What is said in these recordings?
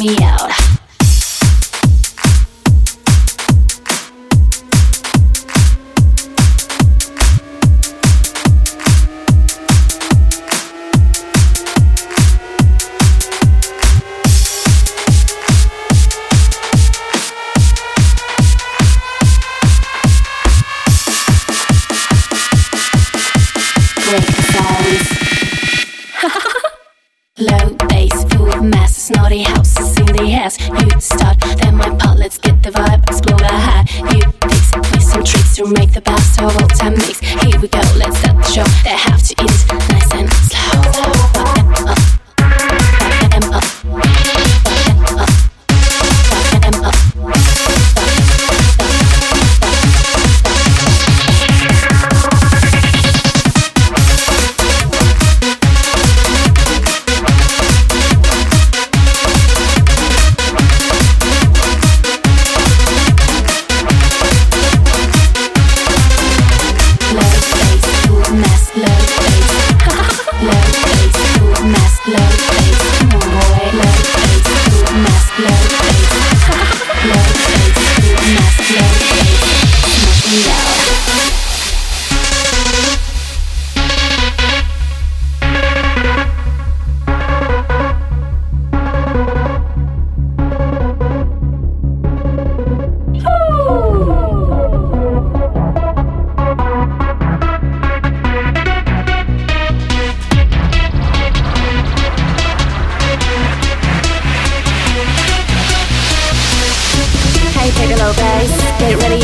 me out.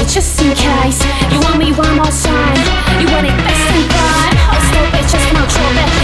it just in case. You want me one more time. You want it best and prime I'll stop it, just now drop it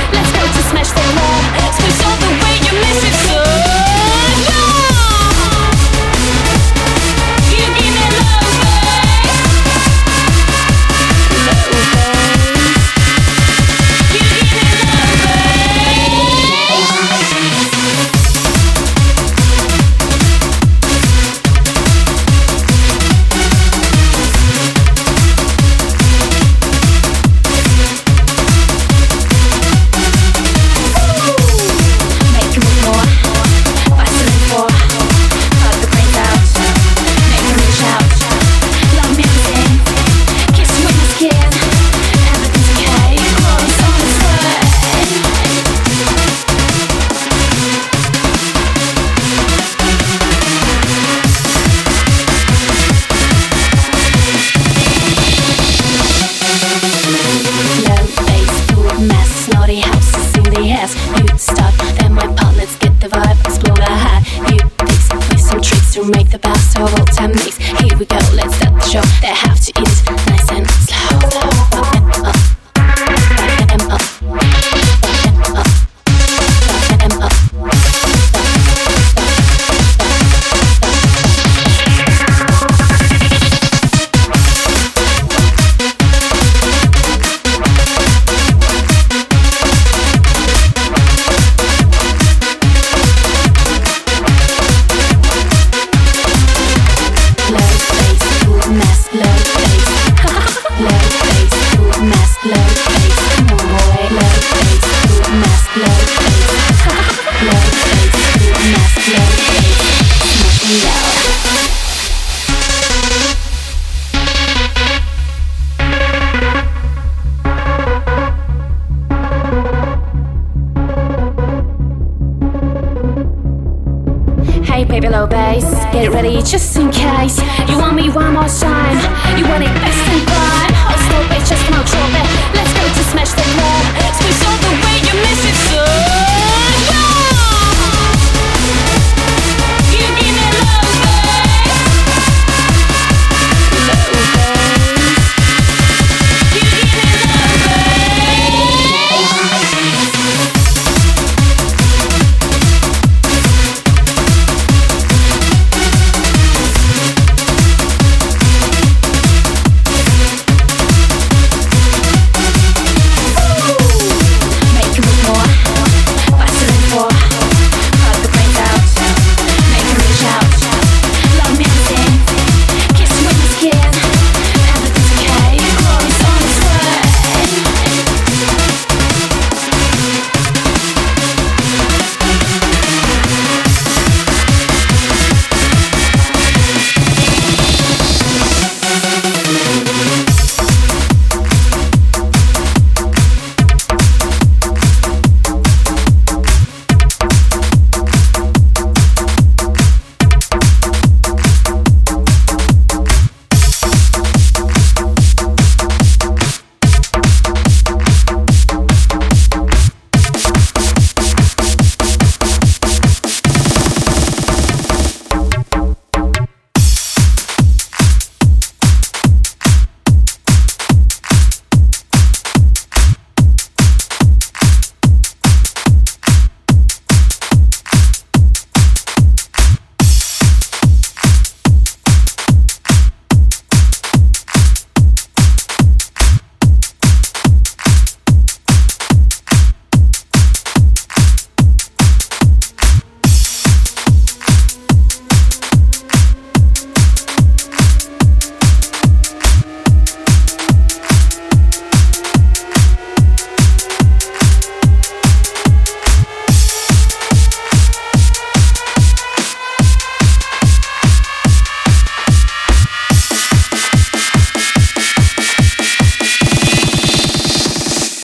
make the best of all time. Here we go, let's start the show. get ready just in case. You want me